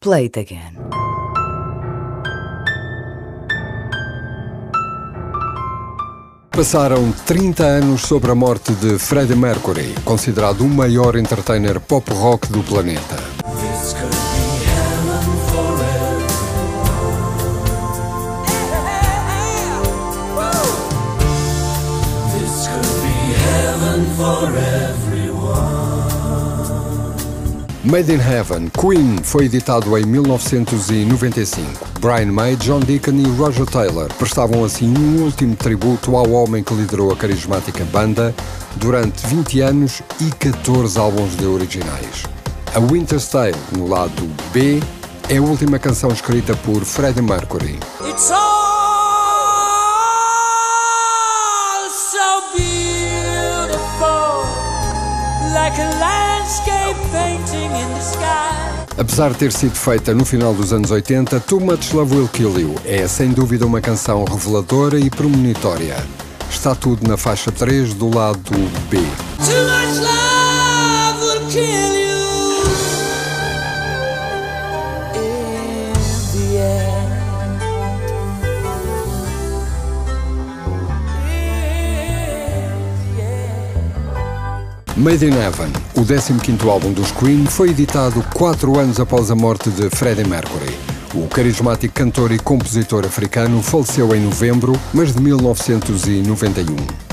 Play it again. Passaram 30 anos sobre a morte de Freddie Mercury, considerado o maior entertainer pop rock do planeta. Made in Heaven, Queen, foi editado em 1995. Brian May, John Deacon e Roger Taylor prestavam assim um último tributo ao homem que liderou a carismática banda durante 20 anos e 14 álbuns de originais. A Winter's Tale, no lado B, é a última canção escrita por Freddie Mercury. It's all so beautiful, Apesar de ter sido feita no final dos anos 80, Too Much Love Will Kill You é sem dúvida uma canção reveladora e premonitória. Está tudo na faixa 3 do lado B. Too much love will kill you. Made in Heaven, o 15º álbum dos Queen, foi editado quatro anos após a morte de Freddie Mercury. O carismático cantor e compositor africano faleceu em novembro, mas de 1991.